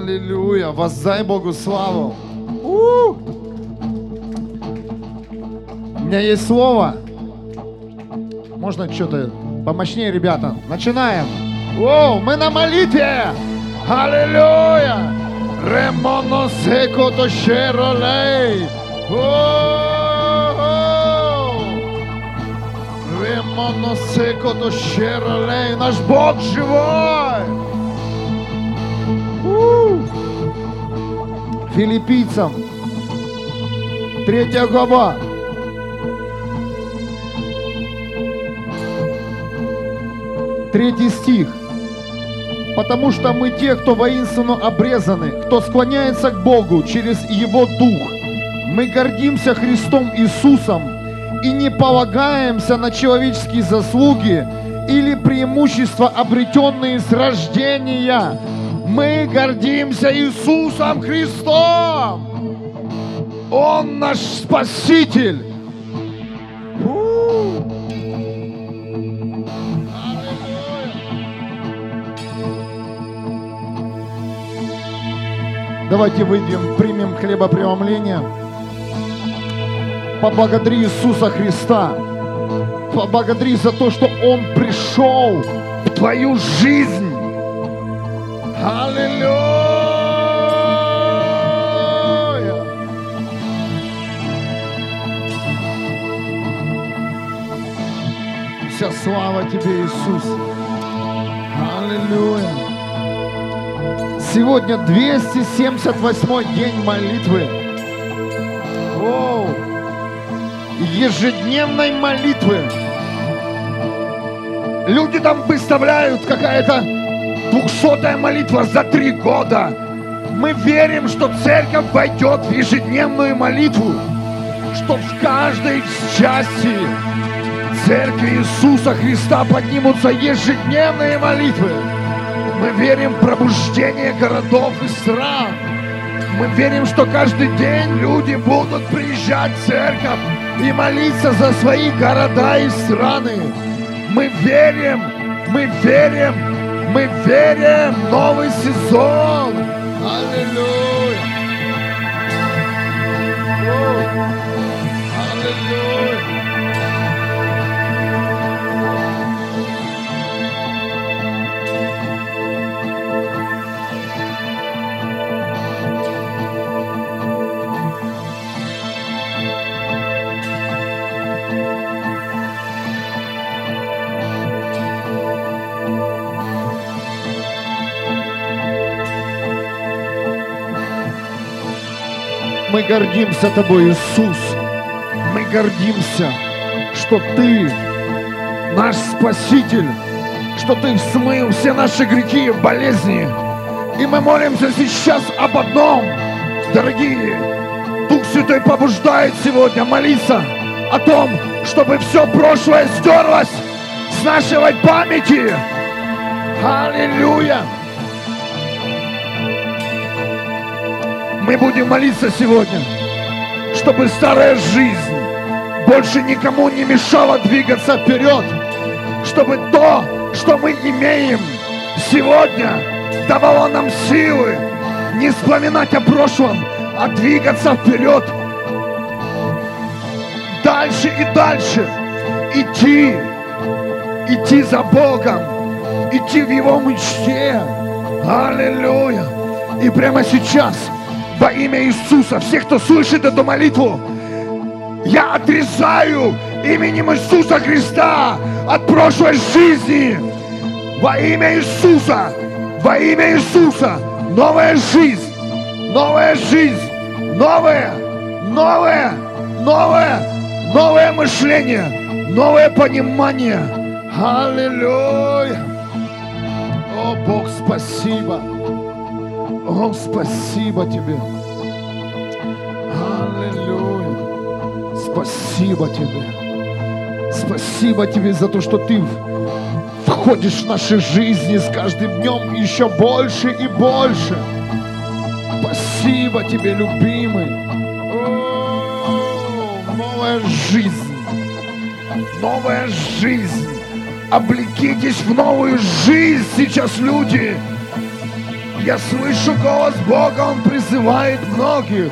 Аллилуйя. Воздай Богу славу. У! У меня есть слово. Можно что-то помощнее, ребята? Начинаем. О, мы на молитве. Аллилуйя. Ремоно секо то шеролей. Ремоно секо то шеролей. Наш Бог живой. Филиппийцам. Третья глава. Третий стих. Потому что мы те, кто воинственно обрезаны, кто склоняется к Богу через Его Дух. Мы гордимся Христом Иисусом и не полагаемся на человеческие заслуги или преимущества, обретенные с рождения. Мы гордимся Иисусом Христом. Он наш Спаситель. У! Давайте выйдем, примем хлебопреломление. Поблагодари Иисуса Христа. Поблагодари за то, что Он пришел в твою жизнь. Аллилуйя! Вся слава Тебе, Иисус. Аллилуйя! Сегодня 278 день молитвы. Оу! Ежедневной молитвы. Люди там выставляют какая-то двухсотая молитва за три года. Мы верим, что церковь войдет в ежедневную молитву, что в каждой части церкви Иисуса Христа поднимутся ежедневные молитвы. Мы верим в пробуждение городов и стран. Мы верим, что каждый день люди будут приезжать в церковь и молиться за свои города и страны. Мы верим, мы верим, мы верим в новый сезон. Аллилуйя. Аллилуйя. Мы гордимся Тобой, Иисус. Мы гордимся, что Ты наш Спаситель, что Ты смыл все наши грехи и болезни. И мы молимся сейчас об одном, дорогие. Дух Святой побуждает сегодня молиться о том, чтобы все прошлое стерлось с нашей памяти. Аллилуйя! Мы будем молиться сегодня, чтобы старая жизнь больше никому не мешала двигаться вперед, чтобы то, что мы имеем сегодня, давало нам силы не вспоминать о прошлом, а двигаться вперед, дальше и дальше, идти, идти за Богом, идти в Его мечте. Аллилуйя! И прямо сейчас во имя Иисуса, всех, кто слышит эту молитву, я отрезаю именем Иисуса Христа от прошлой жизни. Во имя Иисуса, во имя Иисуса, новая жизнь, новая жизнь, новое, новое, новое, новое мышление, новое понимание. Аллилуйя. О, Бог, спасибо. О, спасибо тебе. Аллилуйя. Спасибо тебе. Спасибо тебе за то, что ты входишь в наши жизни с каждым днем еще больше и больше. Спасибо тебе, любимый. О, новая жизнь. Новая жизнь. Облекитесь в новую жизнь сейчас, люди. Я слышу голос Бога, Он призывает многих.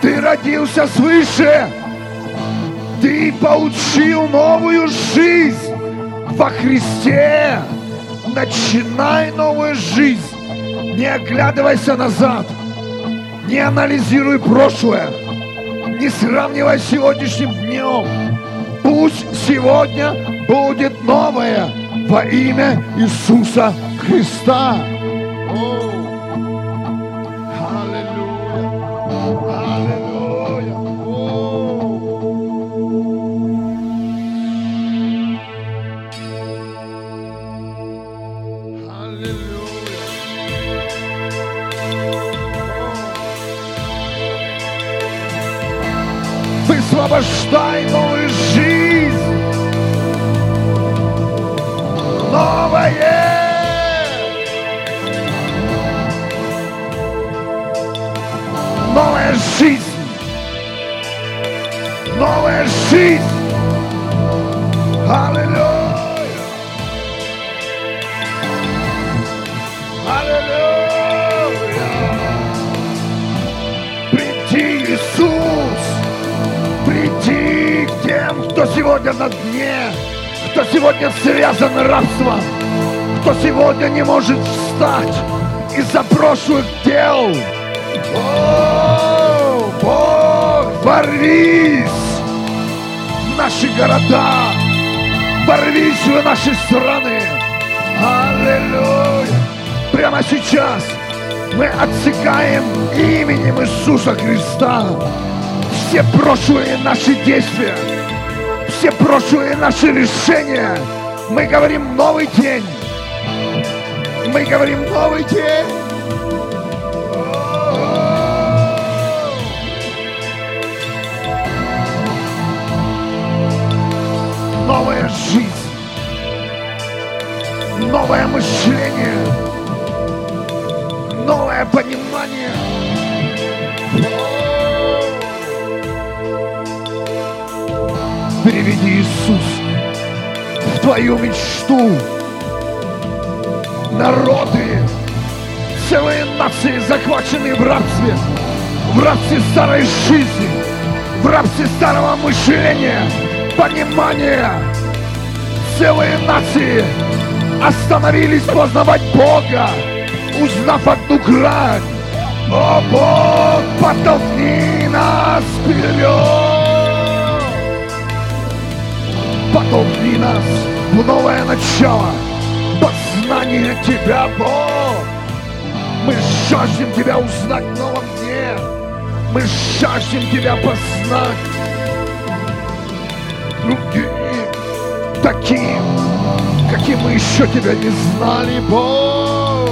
Ты родился свыше. Ты получил новую жизнь во Христе. Начинай новую жизнь. Не оглядывайся назад. Не анализируй прошлое. Не сравнивай с сегодняшним днем. Пусть сегодня будет новое во имя Иисуса Христа. Может встать из-за прошлых дел. О, Бог, ворвись в наши города, ворвись в наши страны. Аллилуйя. Прямо сейчас мы отсекаем именем Иисуса Христа все прошлые наши действия, все прошлые наши решения. Мы говорим новый день. Мы говорим новый день. Новая жизнь, новое мышление, новое понимание. Переведи Иисус в твою мечту. Народы, целые нации захвачены в рабстве, в рабстве старой жизни, в рабстве старого мышления, понимания. Целые нации остановились познавать Бога, узнав одну грань. О Бог, подтолкни нас вперед! Подтолкни нас в новое начало, познание Тебя, Бог. Мы жаждем Тебя узнать в новом дне. Мы жаждем Тебя познать другим, таким, каким мы еще Тебя не знали, Бог.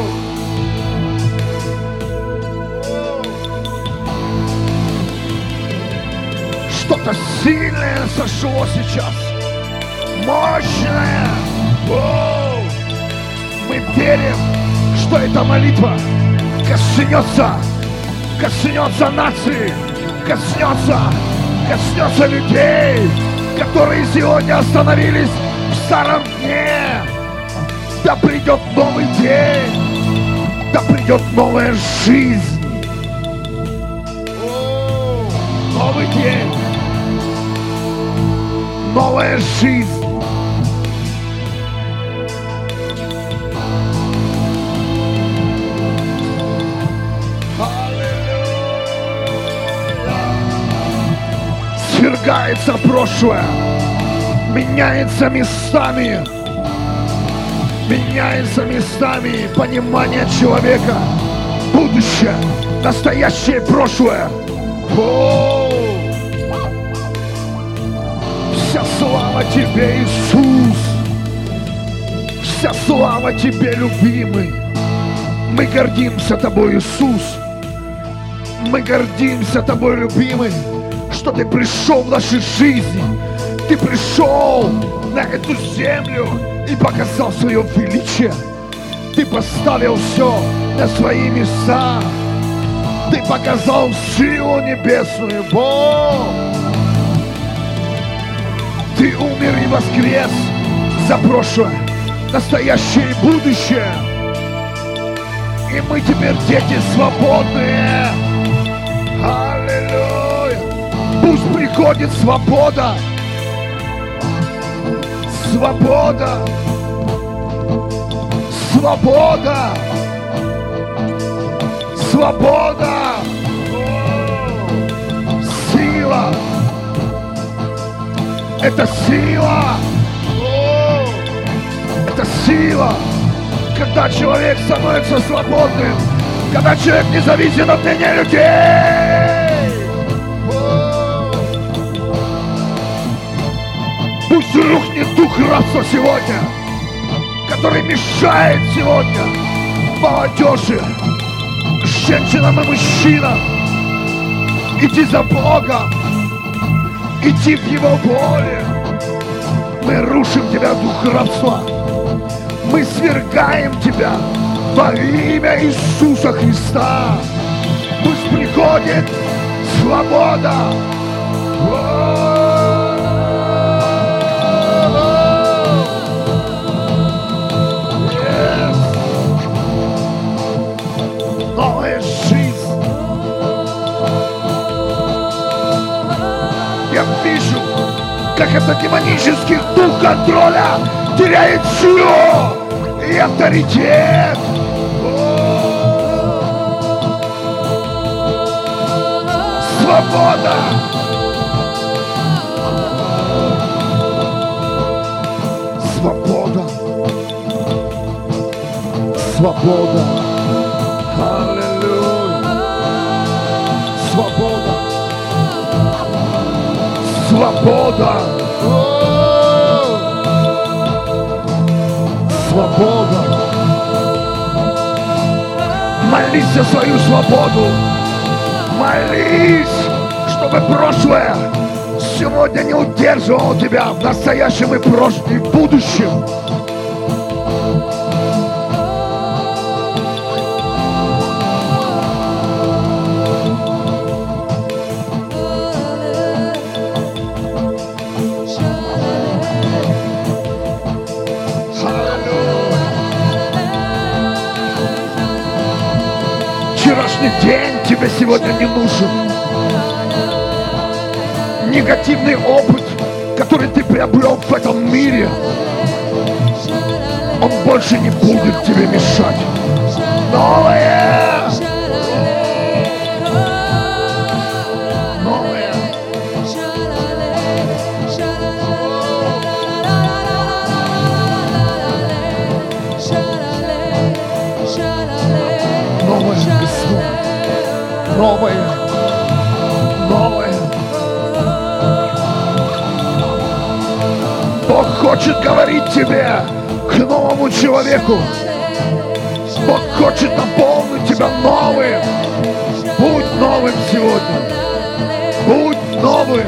Что-то сильное сошло сейчас мощная. Воу! Мы верим, что эта молитва коснется, коснется нации, коснется, коснется людей, которые сегодня остановились в старом дне. Да придет новый день, да придет новая жизнь. Новый день, новая жизнь. Свергается прошлое, меняется местами, меняется местами понимание человека, будущее, настоящее прошлое. О! Вся слава Тебе, Иисус! Вся слава Тебе, любимый! Мы гордимся Тобой, Иисус! Мы гордимся Тобой, любимый! Что Ты пришел в нашей жизни. Ты пришел на эту землю и показал свое величие. Ты поставил все на свои места. Ты показал силу небесную, Бог. Ты умер и воскрес за прошлое, настоящее и будущее. И мы теперь дети свободные. Приходит свобода. Свобода. Свобода. Свобода. Сила. Это сила. Это сила. Когда человек становится свободным. Когда человек не зависит от мнения людей. Пусть рухнет дух рабства сегодня, который мешает сегодня молодежи, женщинам и мужчинам идти за Богом, идти в Его воле. Мы рушим тебя, дух рабства. Мы свергаем тебя во имя Иисуса Христа. Пусть приходит свобода. Yes. Как этот демонический дух контроля теряет силу и авторитет. Свобода! Свобода! Свобода! Аллилуйя! Свобода! Свобода! Свобода! Молись за свою свободу! Молись, чтобы прошлое сегодня не удерживало тебя в настоящем и прошлом, и будущем. Тебе сегодня не нужен. Негативный опыт, который ты приобрел в этом мире, он больше не будет тебе мешать. Новое! Хочет говорить тебе к новому человеку. Бог хочет наполнить тебя новым. Будь новым сегодня. Будь новым.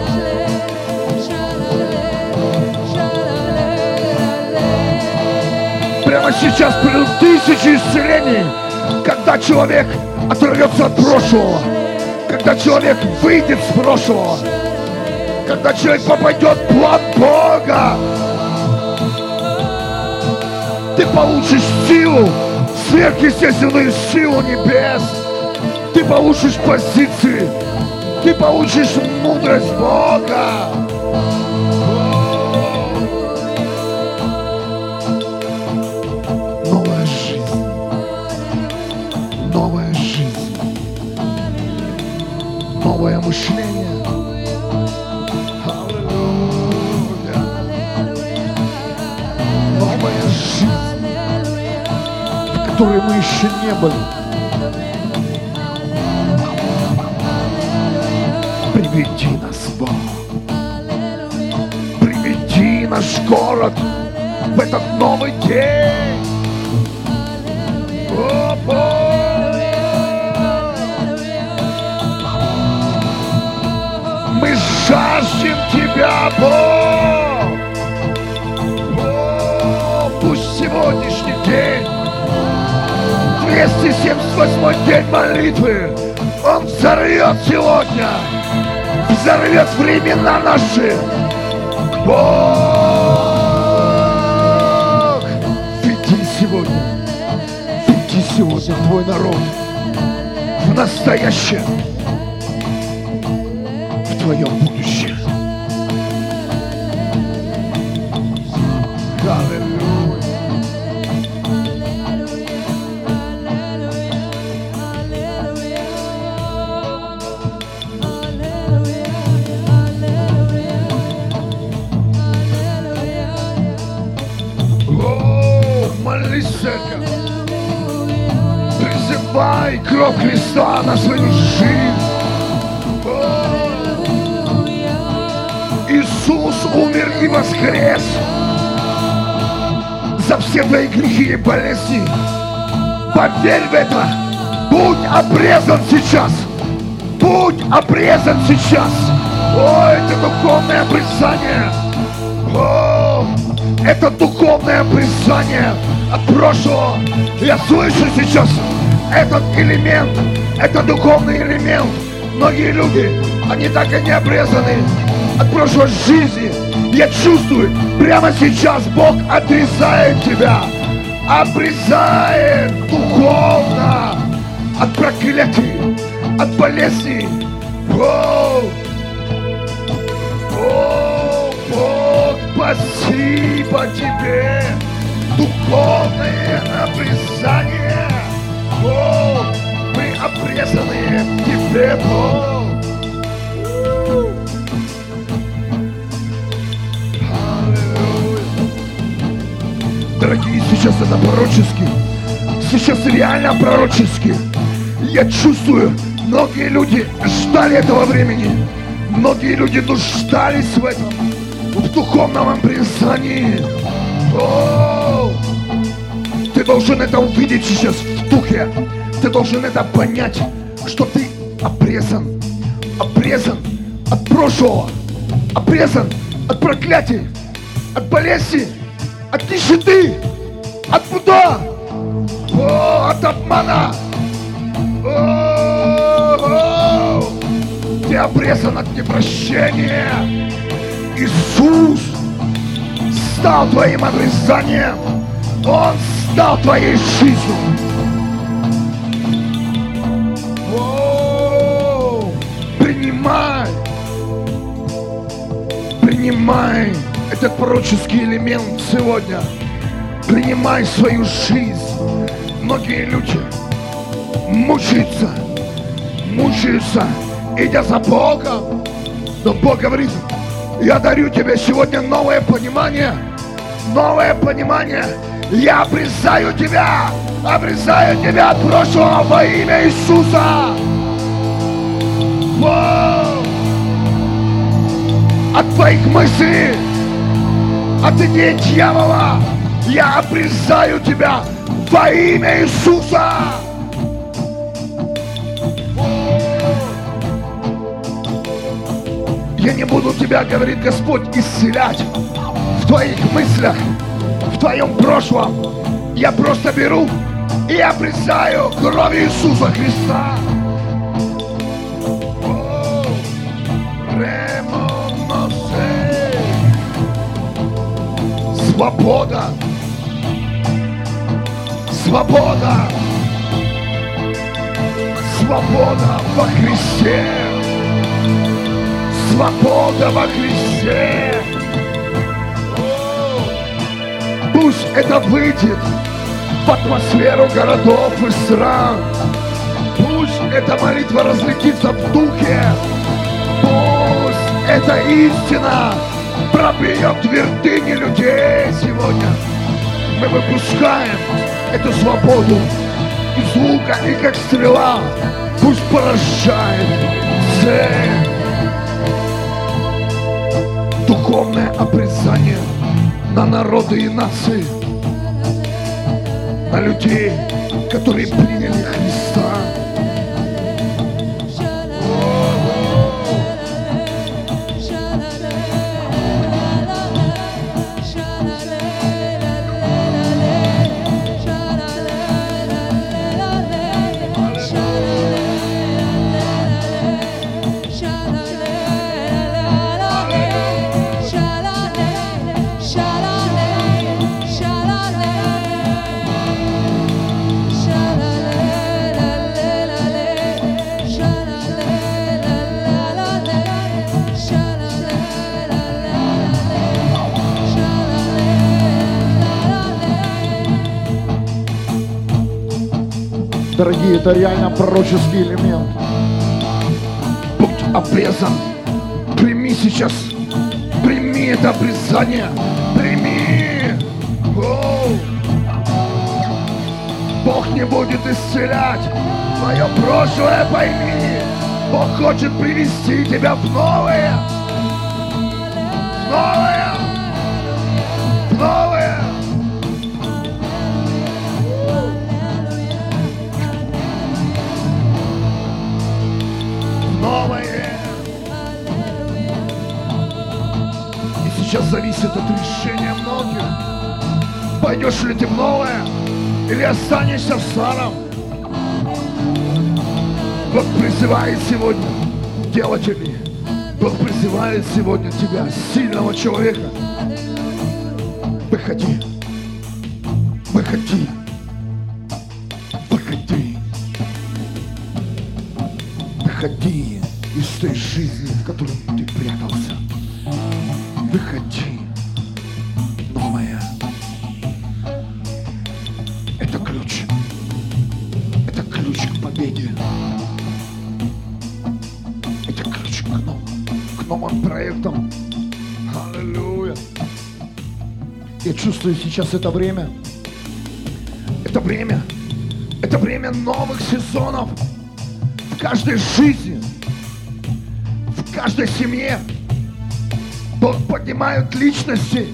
Прямо сейчас придут тысячи исцелений, когда человек оторвется от прошлого, когда человек выйдет с прошлого, когда человек попадет в план Бога. Ты получишь силу, сверхъестественную силу небес. Ты получишь позиции, ты получишь мудрость Бога. Новая жизнь. Новая жизнь. Новое мышление. Которой мы еще не были. Приведи нас, Бог. Приведи наш город в этот новый день. О, Бог! Мы жаждем Тебя, Бог! О, пусть сегодняшний 278 день молитвы, Он взорвет сегодня, взорвет времена наши. Бог, веди сегодня, веди сегодня Твой народ. В настоящее, в Твоем кровь Христа на свою жизнь. Иисус умер и воскрес за все твои грехи и болезни. Поверь в это. Будь обрезан сейчас. Будь обрезан сейчас. О, это духовное обрезание. О, это духовное обрезание от прошлого. Я слышу сейчас этот элемент, это духовный элемент. Многие люди, они так и не обрезаны от прошлой жизни. Я чувствую, прямо сейчас Бог отрезает тебя. Обрезает духовно от проклятий, от болезней. О, о, Бог, спасибо тебе. Духовное обрезание. О, мы обрезаны тебе, Бог. Дорогие, сейчас это пророчески. Сейчас реально пророчески. Я чувствую, многие люди ждали этого времени. Многие люди нуждались в этом, в духовном обрезании. Ты должен это увидеть сейчас духе. Ты должен это понять, что ты обрезан. Обрезан от прошлого. Обрезан от проклятий, от болезни, от нищеты, от пуда, о, от обмана. О, о, Ты обрезан от непрощения. Иисус стал твоим обрезанием. Он стал твоей жизнью. Принимай этот пророческий элемент сегодня. Принимай свою жизнь. Многие люди мучаются, мучаются, идя за Богом. Но Бог говорит, я дарю тебе сегодня новое понимание, новое понимание. Я обрезаю тебя, обрезаю тебя от прошлого во имя Иисуса. Вау! От твоих мыслей, от идей дьявола, я обрезаю тебя во имя Иисуса. Я не буду тебя, говорит Господь, исцелять в твоих мыслях, в твоем прошлом. Я просто беру и обрезаю кровью Иисуса Христа. Свобода. Свобода. Свобода во Христе. Свобода во Христе. Пусть это выйдет в атмосферу городов и стран. Пусть эта молитва разлетится в духе. Пусть эта истина пробьет твердыни людей сегодня. Мы выпускаем эту свободу из лука и как стрела. Пусть поражает цель. Духовное обрезание на народы и нации, на людей, которые приняли Христа. Дорогие, это реально пророческий элемент. Будь обрезан. Прими сейчас. Прими это обрезание. Прими. Оу. Бог не будет исцелять. Твое прошлое пойми. Бог хочет привести тебя в новое. Зависит от решения многих. Пойдешь ли ты в новое или останешься в старом? Бог призывает сегодня делателей. Бог призывает сегодня тебя, сильного человека. Выходи. Выходи. Сейчас это время. Это время. Это время новых сезонов в каждой жизни, в каждой семье. Бог поднимает личности,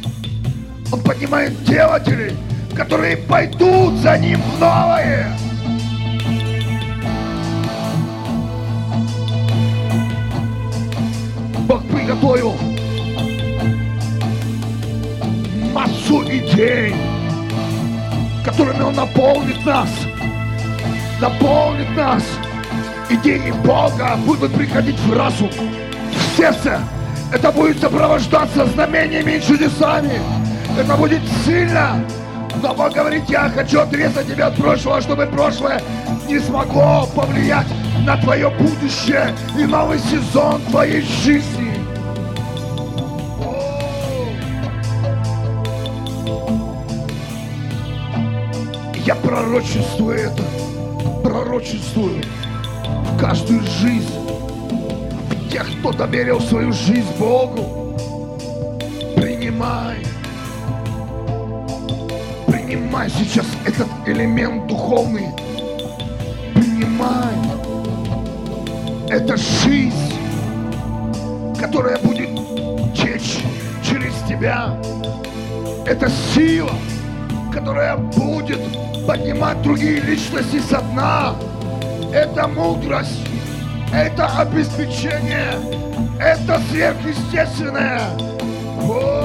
Он поднимает делателей, которые пойдут за Ним в новое. Бог приготовил массу идей, которыми Он наполнит нас, наполнит нас. Идеи Бога будут приходить в разум, в сердце. Это будет сопровождаться знамениями и чудесами. Это будет сильно. Но Бог говорит, я хочу отрезать тебя от прошлого, чтобы прошлое не смогло повлиять на твое будущее и новый сезон твоей жизни. Я пророчествую это, пророчествую в каждую жизнь, тех, кто доверил свою жизнь Богу. Принимай, принимай сейчас этот элемент духовный. Принимай. Это жизнь, которая будет течь через тебя. Это сила, которая будет поднимать другие личности со дна. Это мудрость, это обеспечение, это сверхъестественное. О!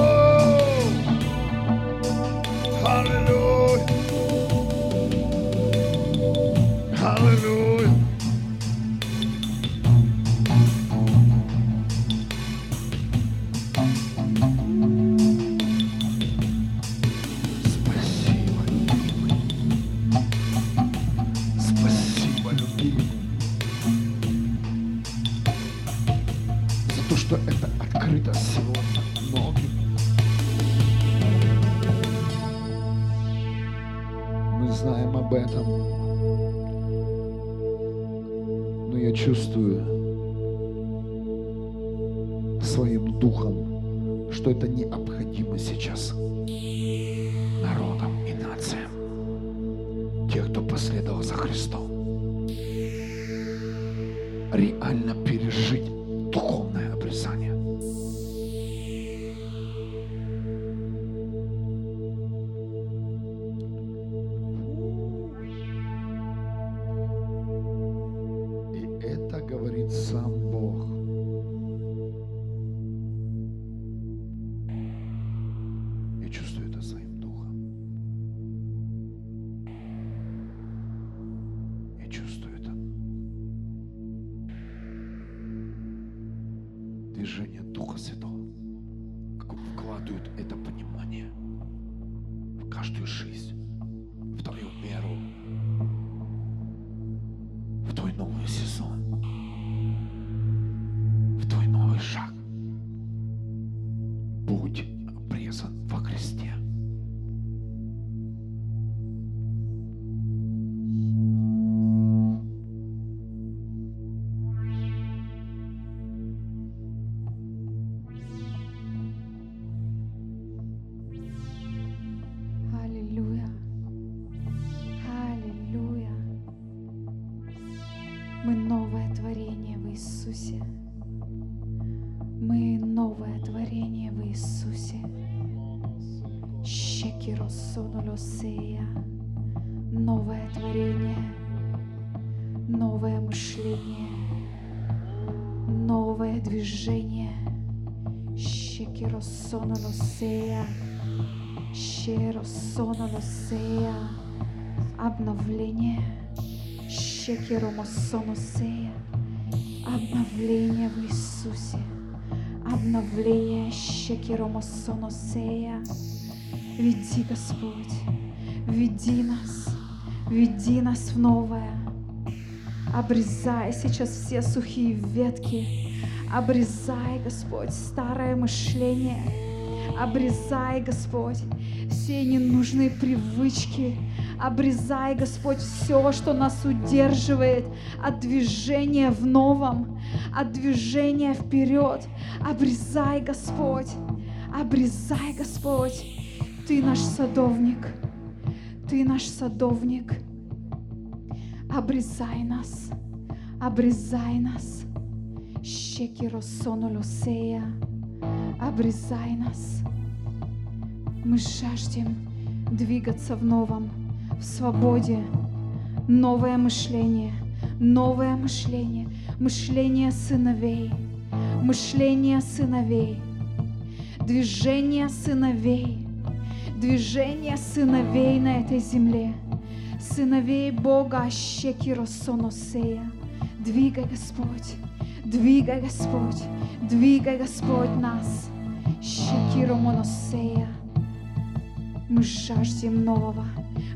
Знаем об этом. Но я чувствую своим духом, что это необходимо сейчас народам и нациям. Тех, кто последовал за Христом. Реально пережить Обновление в Иисусе. Обновление Шекиромосоносея. Веди, Господь, веди нас, веди нас в новое. Обрезай сейчас все сухие ветки. Обрезай, Господь, старое мышление. Обрезай, Господь, все ненужные привычки. Обрезай, Господь, все, что нас удерживает от движения в новом, от движения вперед. Обрезай, Господь, обрезай, Господь. Ты наш садовник, Ты наш садовник. Обрезай нас, обрезай нас. Щекиросонулосея, обрезай нас. Мы жаждем двигаться в новом, в свободе. Новое мышление, новое мышление, мышление сыновей, мышление сыновей, движение сыновей, движение сыновей на этой земле, сыновей Бога Щекиросоносея. Двигай, Господь, двигай, Господь, двигай, Господь, нас. Щекиромоносея. Мы жаждем нового,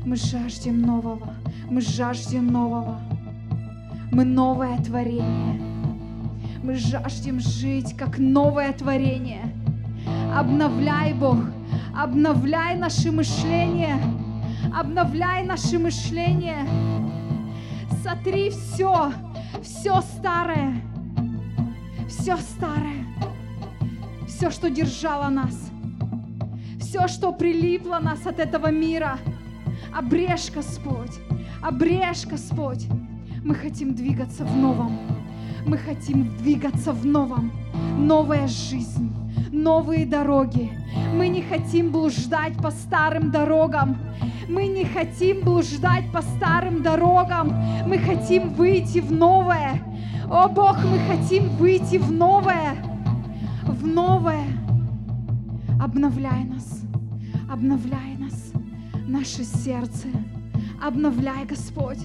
мы жаждем нового, мы жаждем нового. Мы новое творение. Мы жаждем жить как новое творение. Обновляй, Бог, обновляй наше мышление, обновляй наше мышление. Сотри все, все старое, все старое, все, что держало нас, все, что прилипло нас от этого мира. Обрежь, Господь, обрежь, Господь. Мы хотим двигаться в новом. Мы хотим двигаться в новом. Новая жизнь, новые дороги. Мы не хотим блуждать по старым дорогам. Мы не хотим блуждать по старым дорогам. Мы хотим выйти в новое. О Бог, мы хотим выйти в новое. В новое. Обновляй нас. Обновляй нас. Наше сердце. Обновляй, Господь.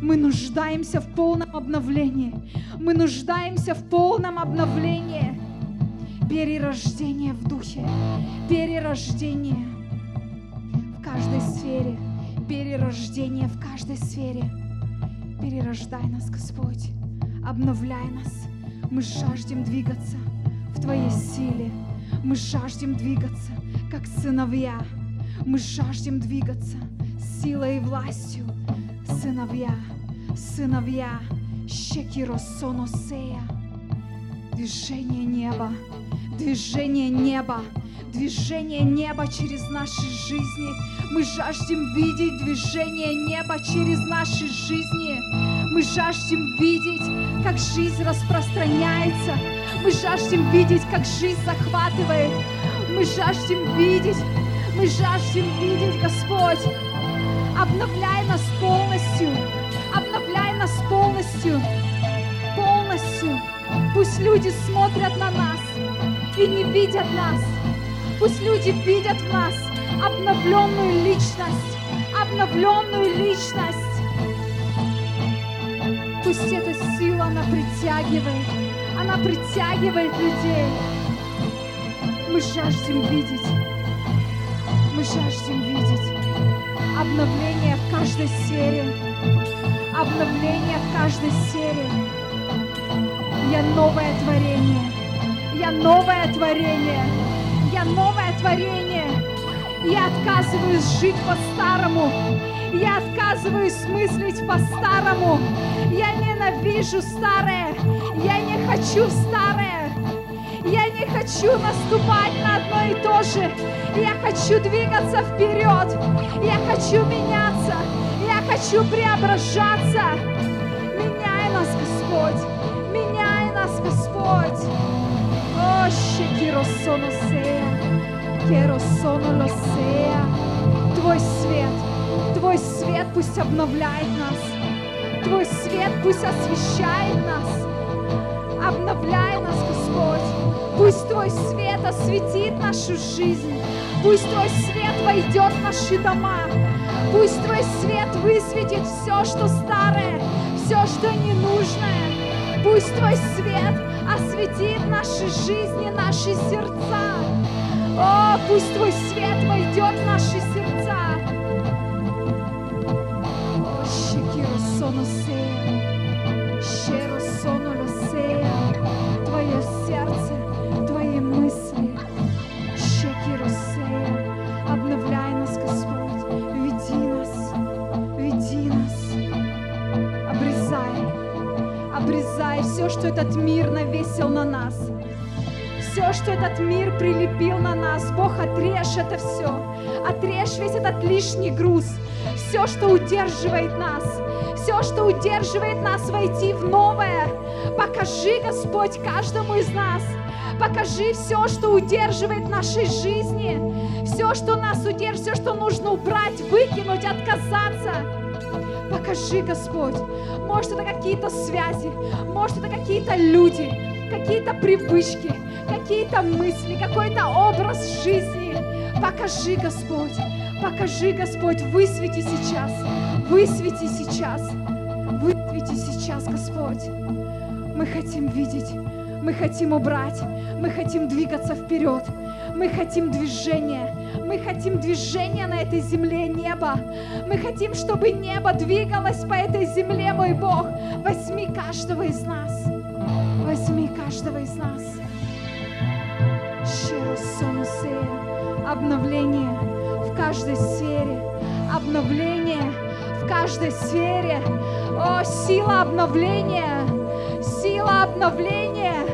Мы нуждаемся в полном обновлении. Мы нуждаемся в полном обновлении. Перерождение в духе. Перерождение в каждой сфере. Перерождение в каждой сфере. Перерождай нас, Господь. Обновляй нас. Мы жаждем двигаться в Твоей силе. Мы жаждем двигаться, как сыновья. Мы жаждем двигаться силой и властью. Сыновья, сыновья, Щекиросоносея. Движение неба, движение неба, движение неба через наши жизни. Мы жаждем видеть движение неба через наши жизни. Мы жаждем видеть, как жизнь распространяется. Мы жаждем видеть, как жизнь захватывает. Мы жаждем видеть, мы жаждем видеть, Господь. Обновляй нас полностью, обновляй нас полностью, полностью. Пусть люди смотрят на нас и не видят нас. Пусть люди видят в нас обновленную личность, обновленную личность. Пусть эта сила, она притягивает, она притягивает людей. Мы жаждем видеть, мы жаждем видеть обновление в каждой сфере, обновление в каждой сфере. Я новое творение, я новое творение, я новое творение. Я отказываюсь жить по-старому, я отказываюсь мыслить по-старому. Я ненавижу старое, я не хочу старое. Я не хочу наступать на одно и то же. Я хочу двигаться вперед. Я хочу меняться. Я хочу преображаться. Меняй нас, Господь. Меняй нас, Господь. О, Shekirosonосея. Керосонолосея. пусть обновляет нас. Твой свет пусть освещает нас. Обновляй нас, Господь. Пусть Твой свет осветит нашу жизнь. Пусть Твой свет войдет в наши дома. Пусть Твой свет высветит все, что старое, все, что ненужное. Пусть Твой свет осветит наши жизни, наши сердца. О, пусть Твой свет войдет в наши сердца. Что этот мир навесил на нас все, что этот мир прилепил на нас. Бог, отрежь это все. Отрежь весь этот лишний груз. Все, что удерживает нас. Все, что удерживает нас войти в новое. Покажи, Господь, каждому из нас. Покажи все, что удерживает нашей жизни. Все, что нас удерживает, все, что нужно убрать, выкинуть, отказаться. Покажи, Господь. Может, это какие-то связи, может, это какие-то люди, какие-то привычки, какие-то мысли, какой-то образ жизни. Покажи, Господь, покажи, Господь, высвети сейчас, высвети сейчас, высвети сейчас, Господь. Мы хотим видеть, мы хотим убрать, мы хотим двигаться вперед, мы хотим движения, мы хотим движения на этой земле неба. Мы хотим, чтобы небо двигалось по этой земле, мой Бог. Возьми каждого из нас. Возьми каждого из нас. Обновление в каждой сфере. Обновление в каждой сфере. О, сила обновления. Сила обновления.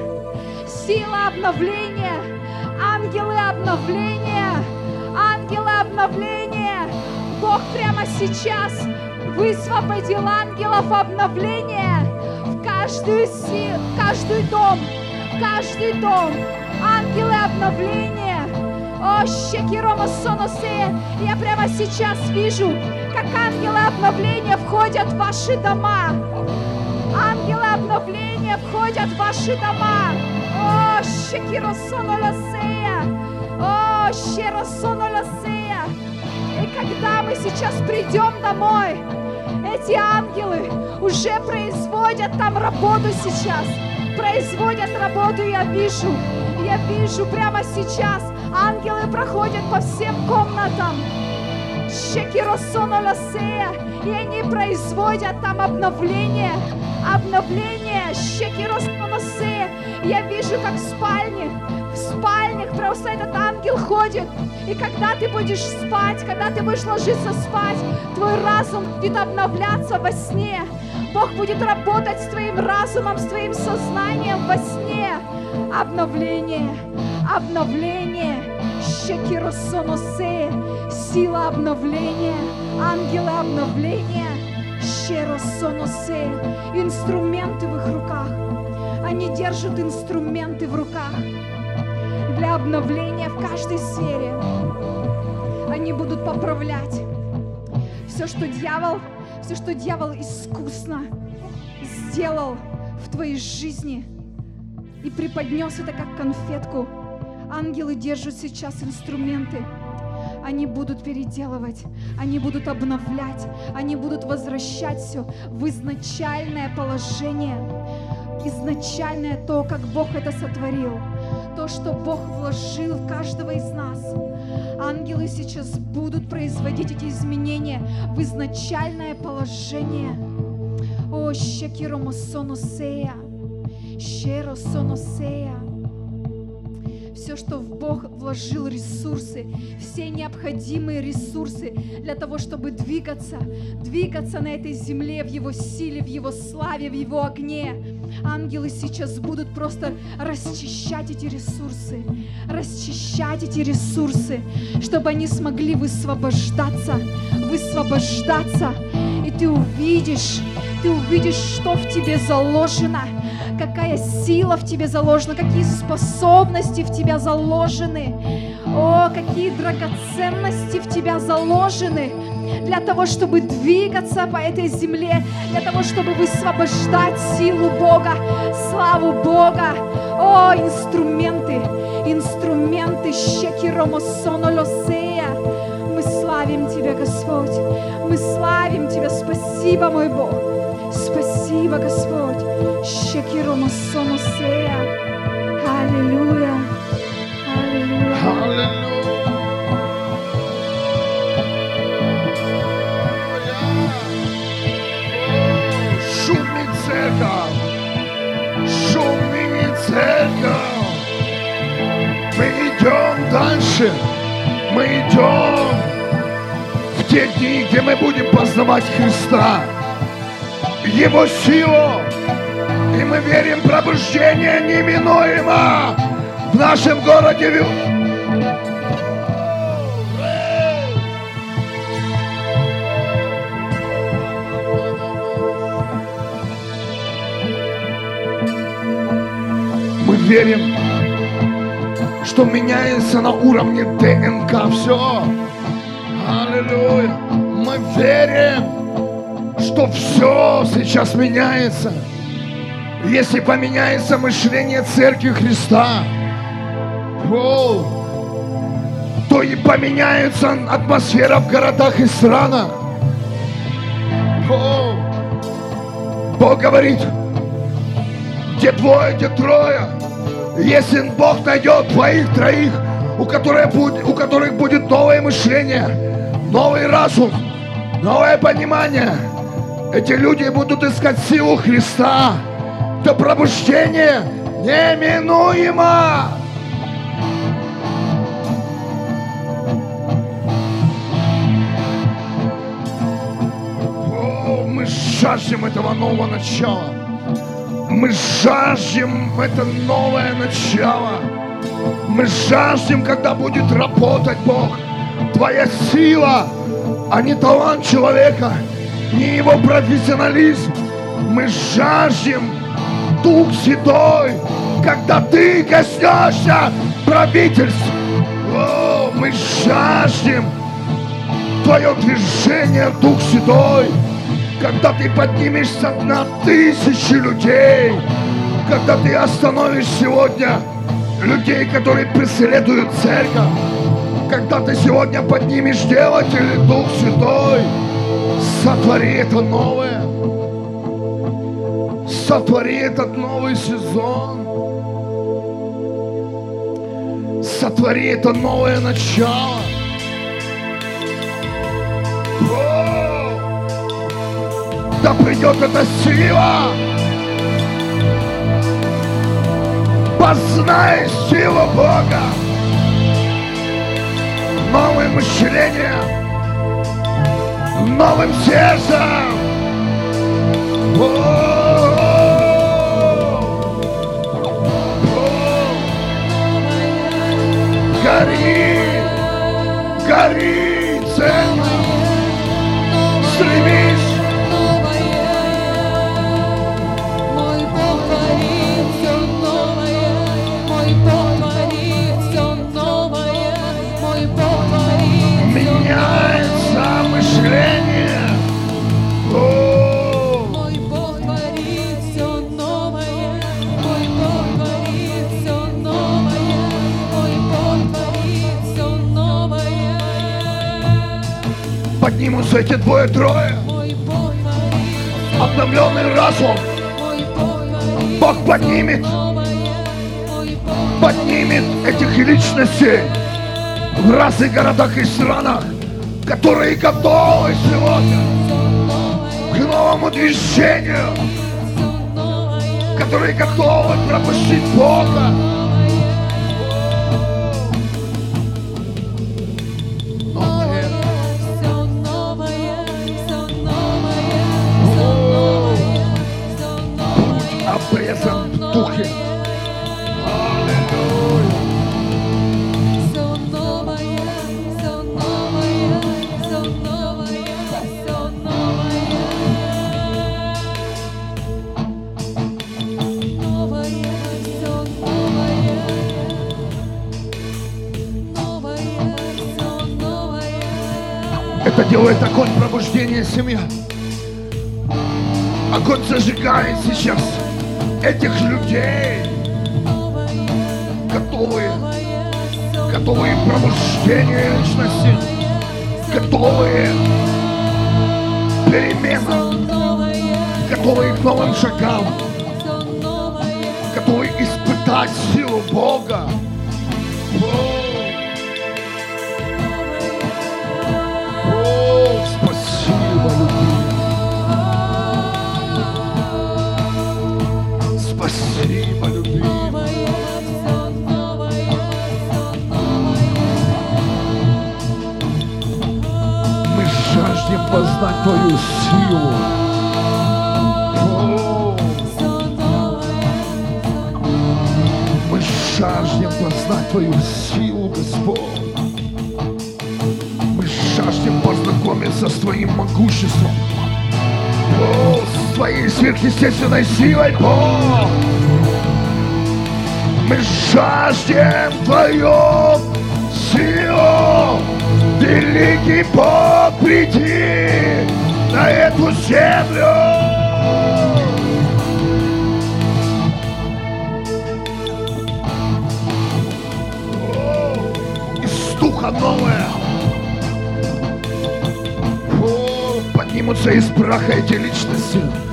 Сила обновления. Ангелы обновления. Ангелы обновления. Бог прямо сейчас высвободил ангелов обновления в каждую силу, в каждый дом, в каждый дом. Ангелы обновления. О, Щекирома Соносе, я прямо сейчас вижу, как ангелы обновления входят в ваши дома. Ангелы обновления входят в ваши дома. О, Щекиросонолосея. О, Щеросонолосея. И когда мы сейчас придем домой, эти ангелы уже производят там работу сейчас. Производят работу, я вижу. Я вижу прямо сейчас. Ангелы проходят по всем комнатам. Щекиросонолосея. И они производят там обновление. Обновление. Щекиросонолосея. Я вижу, как в спальне спальнях просто этот ангел ходит. И когда ты будешь спать, когда ты будешь ложиться спать, твой разум будет обновляться во сне. Бог будет работать с твоим разумом, с твоим сознанием во сне. Обновление, обновление, щекиросоносе, сила обновления, ангелы обновления, щеросоносе, инструменты в их руках. Они держат инструменты в руках для обновления в каждой сфере. Они будут поправлять все, что дьявол, все, что дьявол искусно сделал в твоей жизни и преподнес это как конфетку. Ангелы держат сейчас инструменты. Они будут переделывать, они будут обновлять, они будут возвращать все в изначальное положение, изначальное то, как Бог это сотворил то, что Бог вложил в каждого из нас. Ангелы сейчас будут производить эти изменения в изначальное положение. О, Шекиромо Соносея, Шеро Соносея все, что в Бог вложил ресурсы, все необходимые ресурсы для того, чтобы двигаться, двигаться на этой земле в Его силе, в Его славе, в Его огне. Ангелы сейчас будут просто расчищать эти ресурсы, расчищать эти ресурсы, чтобы они смогли высвобождаться, высвобождаться. И ты увидишь, ты увидишь, что в тебе заложено, какая сила в тебе заложена, какие способности в тебя заложены. О, какие драгоценности в тебя заложены. для того, чтобы двигаться по этой земле, для того, чтобы высвобождать силу Бога, славу Бога. О, инструменты, инструменты, щеки ромосоно лосея. Мы славим Тебя, Господь. Мы славим Тебя. Спасибо, мой Бог. Спасибо, Господь. Аллилуйя. Аллилуйя. Шумит церковь. Шумит церковь. Мы идем дальше. Мы идем в те дни, где мы будем познавать Христа. Его силу. И мы верим, пробуждение неминуемо в нашем городе. Мы верим, что меняется на уровне ДНК все. Аллилуйя. Мы верим, что все сейчас меняется. Если поменяется мышление Церкви Христа, то и поменяется атмосфера в городах и странах. Бог говорит, где двое, где трое. Если Бог найдет двоих, троих, у которых, будет, у которых будет новое мышление, новый разум, новое понимание, эти люди будут искать силу Христа. То пробуждение неминуемо. О, мы жаждем этого нового начала. Мы жаждем это новое начало. Мы жаждем, когда будет работать Бог. Твоя сила, а не талант человека, не его профессионализм. Мы жаждем Дух Святой, когда ты коснешься правительств. О, мы жаждем Твое движение, Дух Святой, когда ты поднимешься на тысячи людей, когда ты остановишь сегодня людей, которые преследуют церковь, когда ты сегодня поднимешь делателей, Дух Святой, сотвори это новое, сотвори этот новый сезон, сотвори это новое начало. О! Да придет эта сила! Познай силу Бога! Новым мышлением! Новым сердцем! Разных городах и странах, которые готовы сегодня к новому движению, которые готовы пропустить Бога. Все Будь обрезан в духе. Делает огонь пробуждения семья. Огонь зажигает сейчас этих людей, готовые, готовые к пробуждению личности, готовые к переменам, готовые к новым шагам, готовые испытать силу Бога. Сверхъестественной силой, Бог. Мы жаждем Твою силу. Великий Бог, приди на эту землю. духа новое. О, поднимутся из праха эти личности.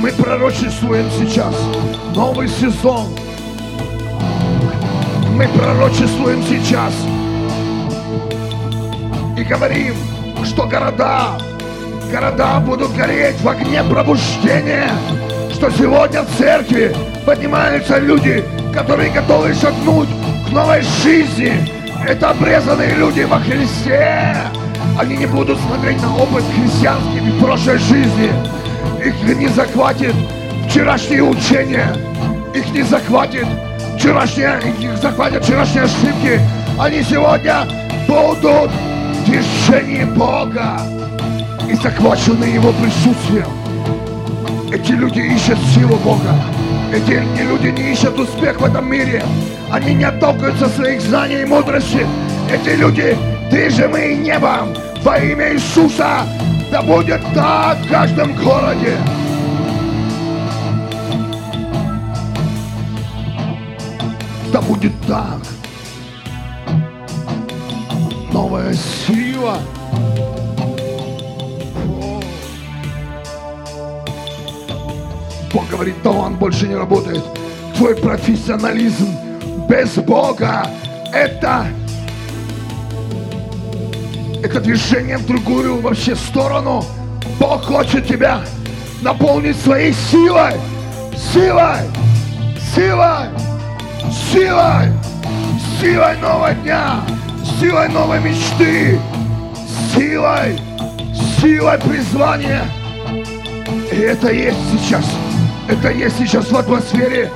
Мы пророчествуем сейчас новый сезон. Мы пророчествуем сейчас и говорим, что города, города будут гореть в огне пробуждения, что сегодня в церкви поднимаются люди, которые готовы шагнуть к новой жизни. Это обрезанные люди во Христе. Они не будут смотреть на опыт христианский в прошлой жизни. Их не захватит вчерашние учения. Их не захватит вчерашние, их захватят вчерашние ошибки. Они сегодня будут в движении Бога и захвачены Его присутствием. Эти люди ищут силу Бога. Эти люди не ищут успех в этом мире. Они не отталкиваются своих знаний и мудрости. Эти люди движимые небом во имя Иисуса. Да будет так в каждом городе. Да будет так. Новая сила. Бог говорит, талант больше не работает. Твой профессионализм без Бога это это движение в другую вообще сторону. Бог хочет тебя наполнить своей силой, силой, силой, силой, силой нового дня, силой новой мечты, силой, силой призвания. И это есть сейчас. Это есть сейчас в атмосфере.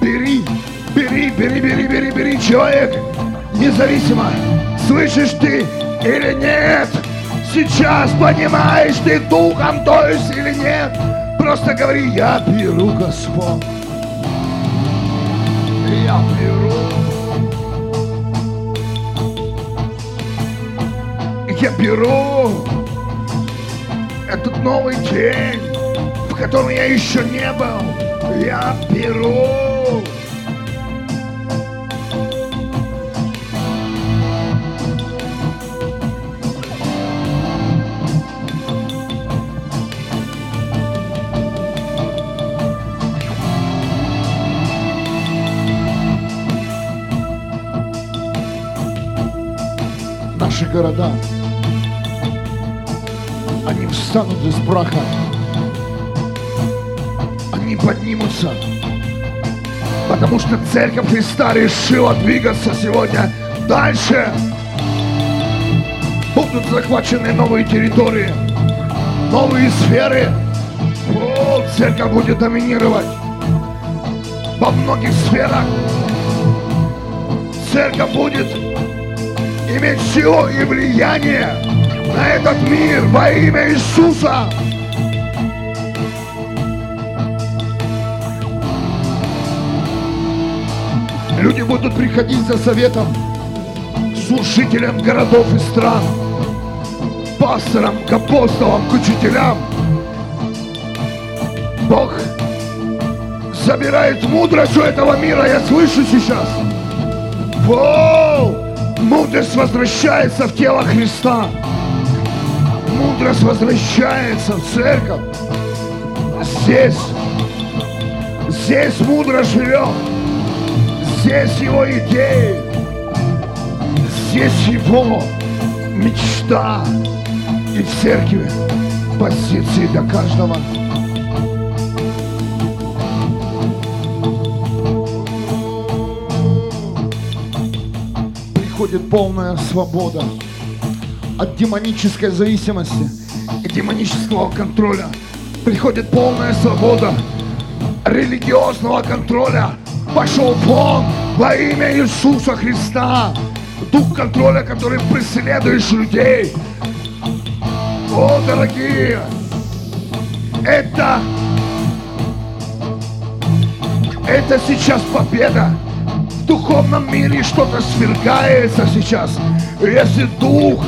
Бери, бери, бери, бери, бери, бери, человек. Независимо, слышишь ты или нет. Сейчас понимаешь ты духом, то есть или нет. Просто говори, я беру, Господь. Я беру. Я беру этот новый день, в котором я еще не был. Я беру. Наши города, они встанут из праха, они поднимутся, потому что Церковь Христа решила двигаться сегодня дальше. Будут захвачены новые территории, новые сферы. О, церковь будет доминировать во многих сферах. Церковь будет иметь силу и влияние на этот мир во имя Иисуса. Люди будут приходить за советом служителям городов и стран. пасторам, к апостолам, к учителям. Бог забирает мудрость у этого мира, я слышу сейчас. Воу! Мудрость возвращается в тело Христа. Мудрость возвращается в церковь. Здесь, здесь мудрость живет. Здесь его идеи. Здесь его мечта. И в церкви позиции для каждого. Приходит полная свобода от демонической зависимости и демонического контроля. Приходит полная свобода религиозного контроля. Пошел вон во имя Иисуса Христа. Дух контроля, который преследуешь людей. О, дорогие, это, это сейчас победа. Духовном мире что-то свергается сейчас. Если Дух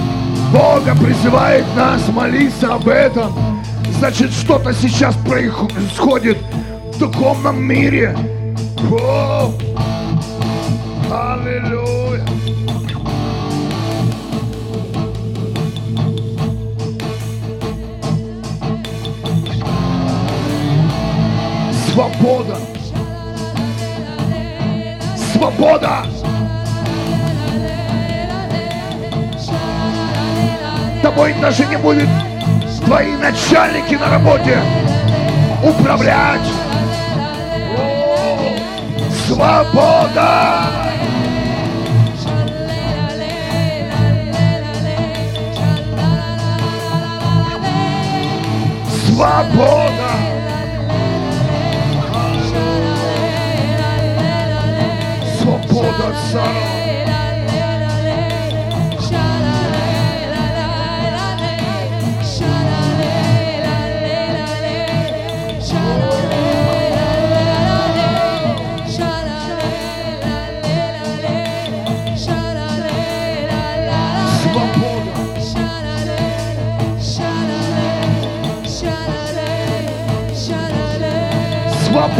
Бога призывает нас молиться об этом, значит что-то сейчас происходит в духовном мире. О! Аллилуйя! Свобода! Свобода! Тобой даже не будет твои начальники на работе управлять. Свобода! Свобода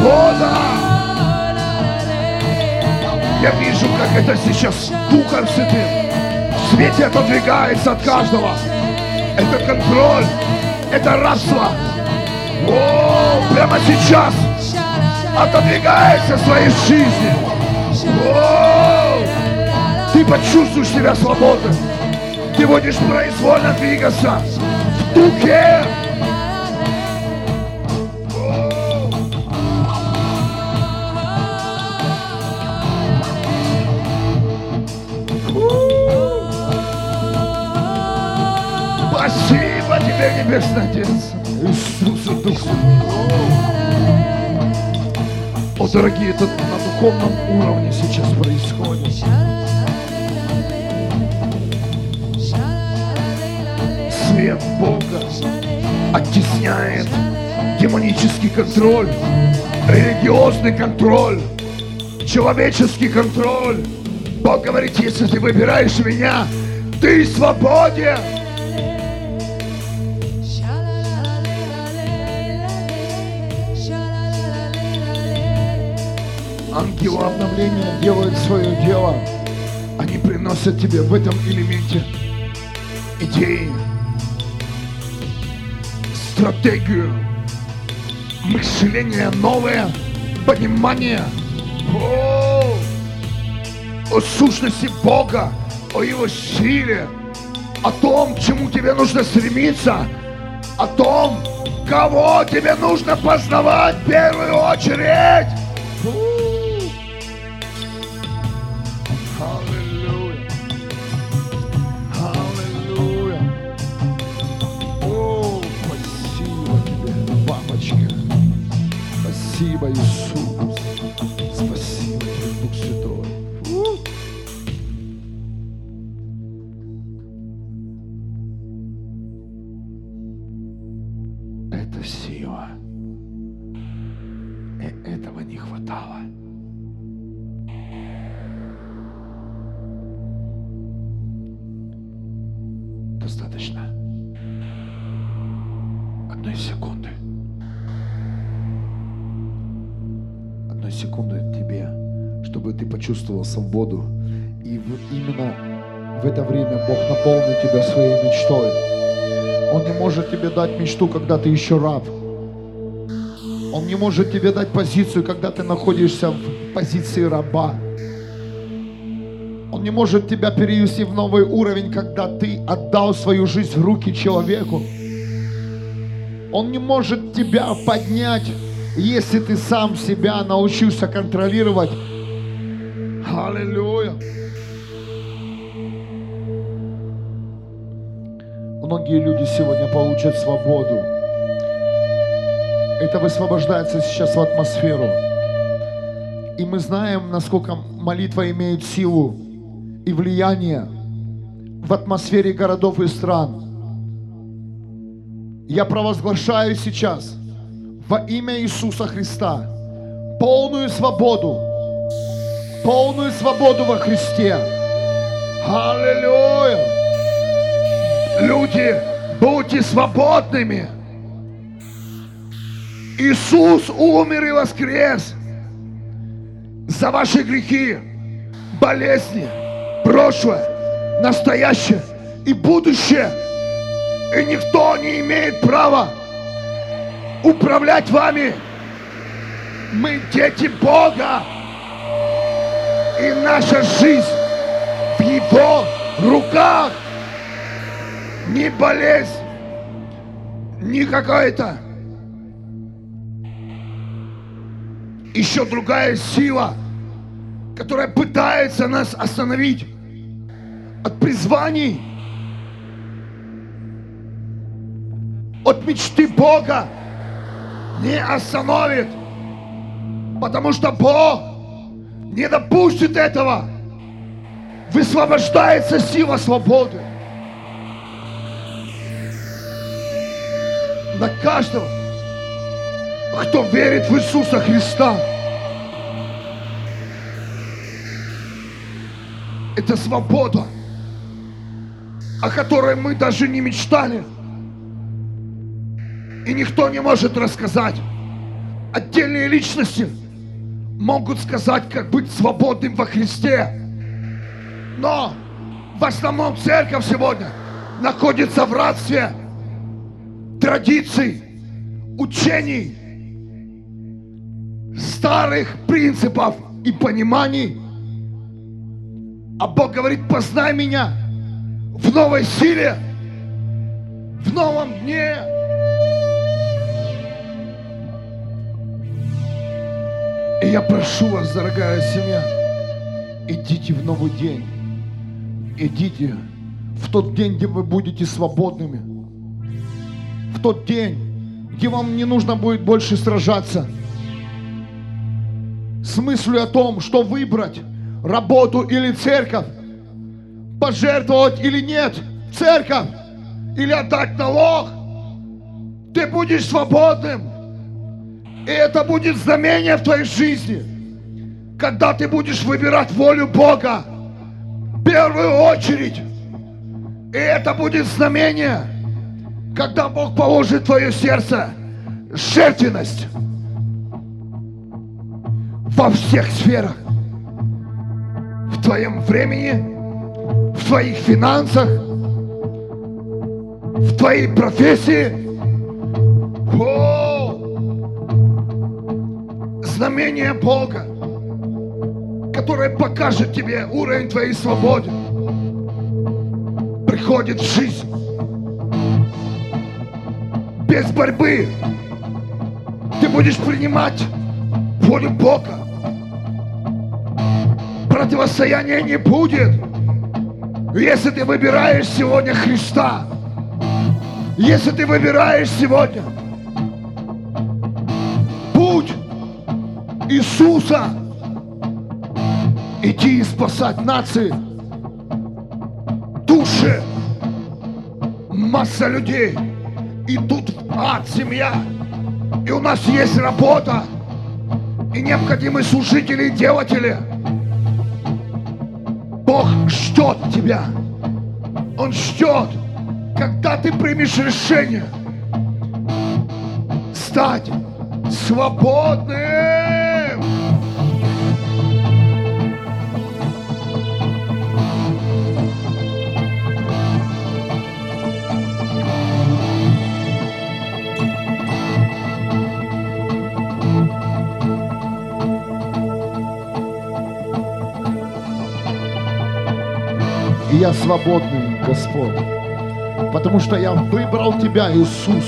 Свобода! Я вижу, как это сейчас Духом Святым в свете отодвигается от каждого. Это контроль, это рабство. О, прямо сейчас отодвигается в своей жизни. О, ты почувствуешь себя свободным. Ты будешь произвольно двигаться в духе. Небесный Отец. Иисуса Дух. О, дорогие, это на духовном уровне сейчас происходит. Свет Бога оттесняет демонический контроль, религиозный контроль, человеческий контроль. Бог говорит, если ты выбираешь меня, ты свободен. Ангелы обновления делают свое дело. Они приносят тебе в этом элементе идеи, стратегию, мышление новое, понимание о, о сущности Бога, о Его силе, о том, чему тебе нужно стремиться, о том, кого тебе нужно познавать в первую очередь. Спасибо, Иисус. Спасибо почувствовал свободу. И именно в это время Бог наполнит тебя своей мечтой. Он не может тебе дать мечту, когда ты еще раб. Он не может тебе дать позицию, когда ты находишься в позиции раба. Он не может тебя перевести в новый уровень, когда ты отдал свою жизнь в руки человеку. Он не может тебя поднять, если ты сам себя научился контролировать. Аллилуйя. Многие люди сегодня получат свободу. Это высвобождается сейчас в атмосферу. И мы знаем, насколько молитва имеет силу и влияние в атмосфере городов и стран. Я провозглашаю сейчас во имя Иисуса Христа полную свободу, полную свободу во Христе. Аллилуйя! Люди, будьте свободными. Иисус умер и воскрес за ваши грехи, болезни, прошлое, настоящее и будущее. И никто не имеет права управлять вами. Мы дети Бога. И наша жизнь в Его руках. Не болезнь, не какая-то еще другая сила, которая пытается нас остановить от призваний, от мечты Бога, не остановит, потому что Бог не допустит этого. Высвобождается сила свободы на каждого, кто верит в Иисуса Христа. Это свобода, о которой мы даже не мечтали. И никто не может рассказать. Отдельные личности могут сказать, как быть свободным во Христе. Но в основном церковь сегодня находится в рабстве традиций, учений, старых принципов и пониманий. А Бог говорит, познай меня в новой силе, в новом дне. И я прошу вас, дорогая семья, идите в новый день. Идите в тот день, где вы будете свободными. В тот день, где вам не нужно будет больше сражаться. С мыслью о том, что выбрать, работу или церковь, пожертвовать или нет, церковь, или отдать налог, ты будешь свободным. И это будет знамение в твоей жизни, когда ты будешь выбирать волю Бога в первую очередь. И это будет знамение, когда Бог положит в твое сердце жертвенность во всех сферах. В твоем времени, в твоих финансах, в твоей профессии. О! Знамение Бога, которое покажет тебе уровень твоей свободы, приходит в жизнь без борьбы. Ты будешь принимать волю Бога. Противостояния не будет. Если ты выбираешь сегодня Христа, если ты выбираешь сегодня путь Иисуса, иди и спасать нации, души, масса людей идут в ад, семья. И у нас есть работа, и необходимы служители и делатели. Бог ждет тебя. Он ждет, когда ты примешь решение стать свободным. Я свободный, Господь, потому что я выбрал Тебя, Иисус.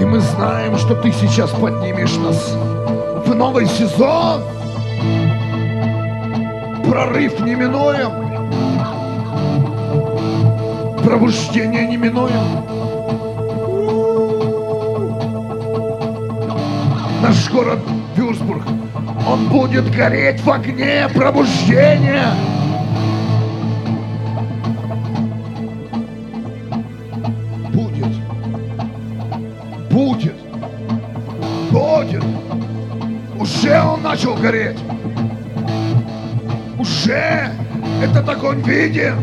И мы знаем, что Ты сейчас поднимешь нас в новый сезон. Прорыв неминуем. Пробуждение неминуем. Наш город Вюрсбург, он будет гореть в огне пробуждения. Начал гореть. Уже этот огонь виден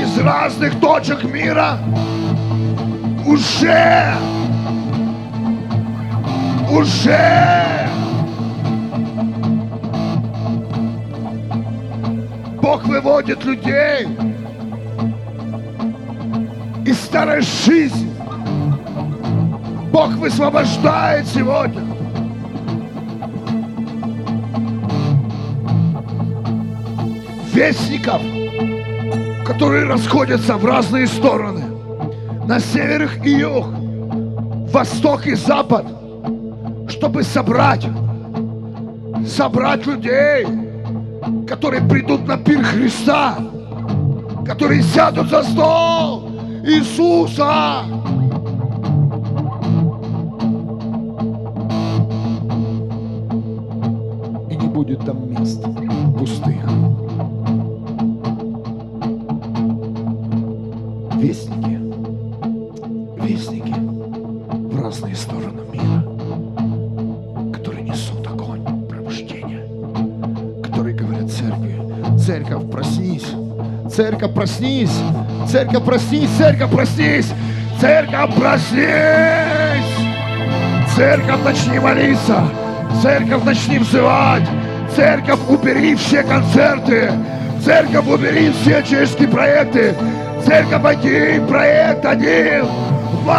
из разных точек мира. Уже. Уже. Бог выводит людей из старой жизни. Бог высвобождает сегодня. Вестников, которые расходятся в разные стороны. На север и юг, восток и запад, чтобы собрать, собрать людей, которые придут на пир Христа, которые сядут за стол Иисуса. Церковь, проснись, церковь, проснись, церковь, проснись, церковь, начни молиться, церковь, начни взывать, церковь, убери все концерты, церковь, убери все чешские проекты, церковь, один проект, один, в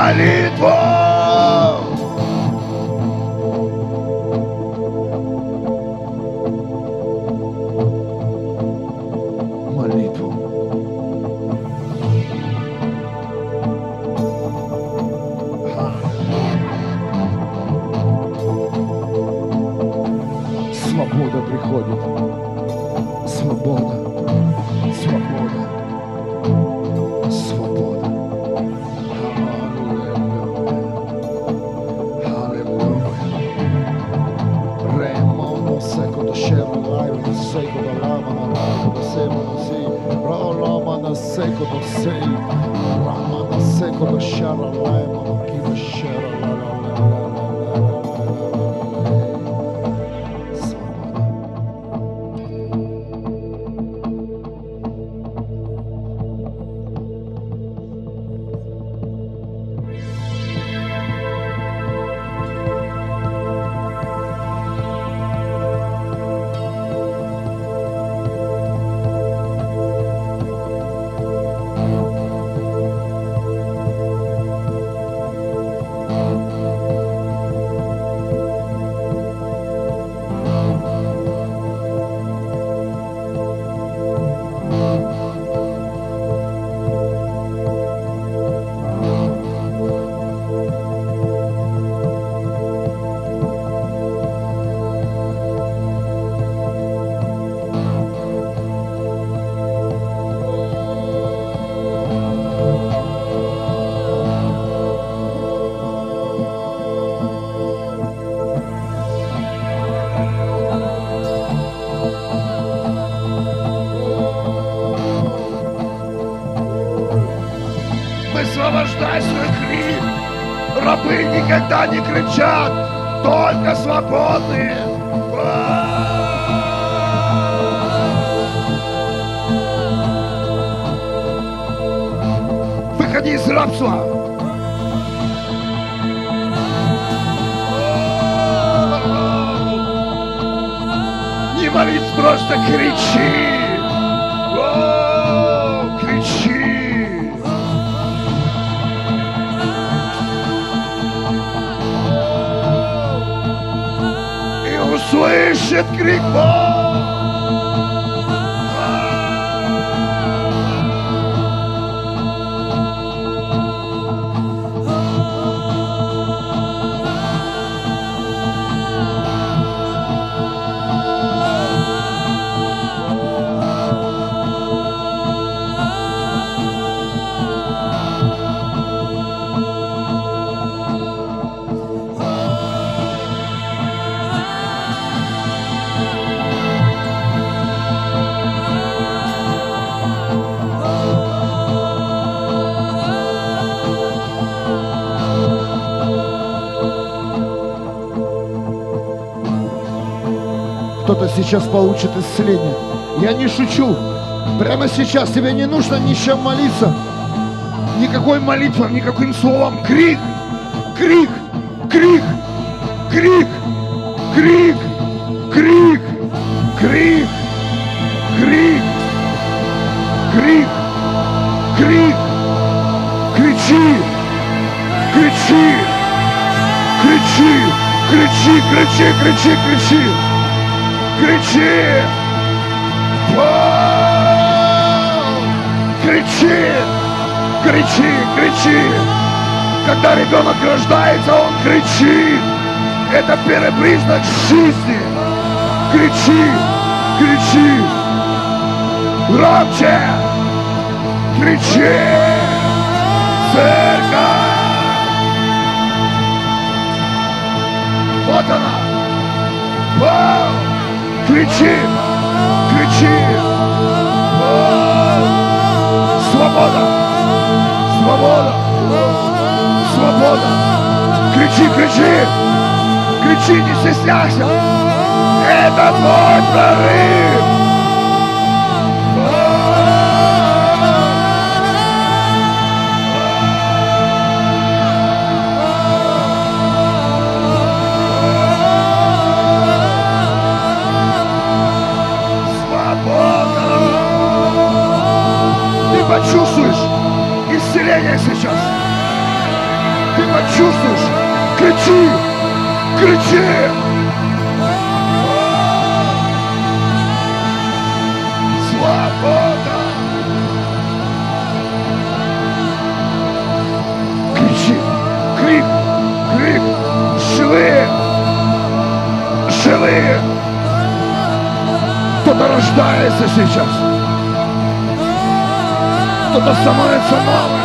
когда не кричат, только свободные. Выходи из рабства. Не молись, просто кричи. слышит крик Бога. Сейчас получит исцеление. Я не шучу. Прямо сейчас тебе не нужно ничем молиться. Никакой молитвой, никаким словом. Крик, крик, крик, крик, крик, крик, крик, крик, крик, крик, кричи, кричи, кричи, кричи, кричи, кричи, кричи. Кричи! Вау! Кричи! Кричи! Кричи! Когда ребенок рождается, он кричит! Это первый признак жизни! Кричи! Кричи! Громче! Кричи! Кричи! Кричи! Свобода! Свобода! Свобода! Кричи, кричи! Кричи, не стесняйся! Это твой прорыв! Почувствуешь исцеление сейчас. Ты почувствуешь. Кричи! Кричи! Свобода! Кричи! Крик! Крик! Живые! Живые! Кто-то рождается сейчас. Кто-то становится новым.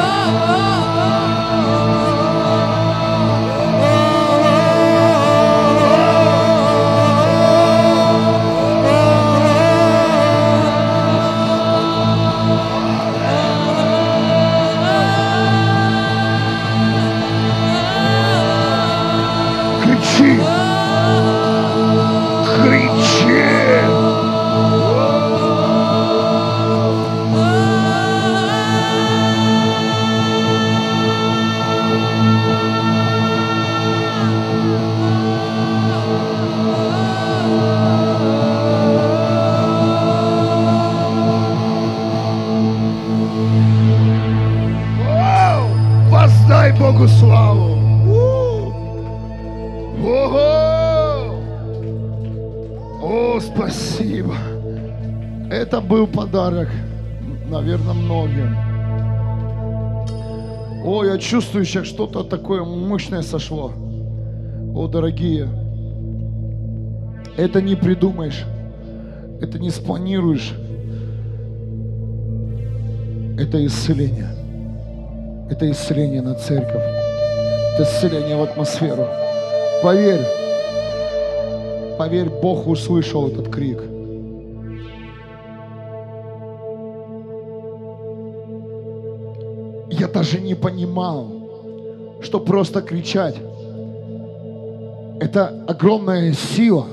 Кричи! Богу славу! Ого! О, спасибо! Это был подарок, наверное, многим. О, я чувствую, сейчас что-то такое мощное сошло. О, дорогие, это не придумаешь, это не спланируешь. Это исцеление. Это исцеление на церковь. Это исцеление в атмосферу. Поверь, поверь, Бог услышал этот крик. Я даже не понимал, что просто кричать – это огромная сила.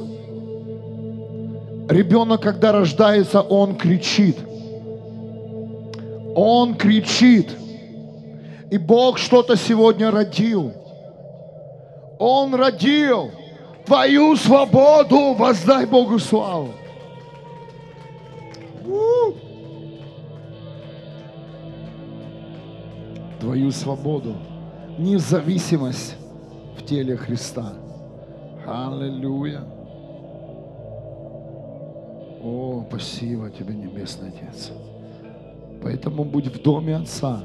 Ребенок, когда рождается, он кричит. Он кричит. И Бог что-то сегодня родил. Он родил твою свободу. Воздай Богу славу. Твою свободу. Независимость в теле Христа. Аллилуйя. О, спасибо тебе, Небесный Отец. Поэтому будь в доме Отца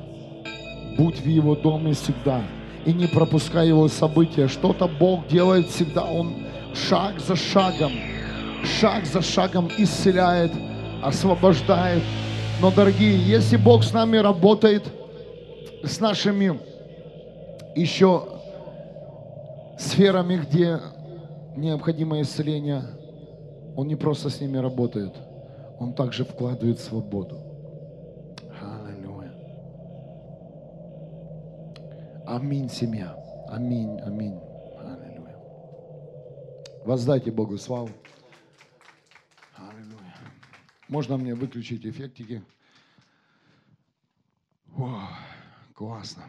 будь в Его доме всегда и не пропускай Его события. Что-то Бог делает всегда, Он шаг за шагом, шаг за шагом исцеляет, освобождает. Но, дорогие, если Бог с нами работает, с нашими еще сферами, где необходимо исцеление, Он не просто с ними работает, Он также вкладывает свободу. Аминь, семья. Аминь, аминь. Аллилуйя. Воздайте Богу славу. Аллилуйя. Можно мне выключить эффектики? О, классно.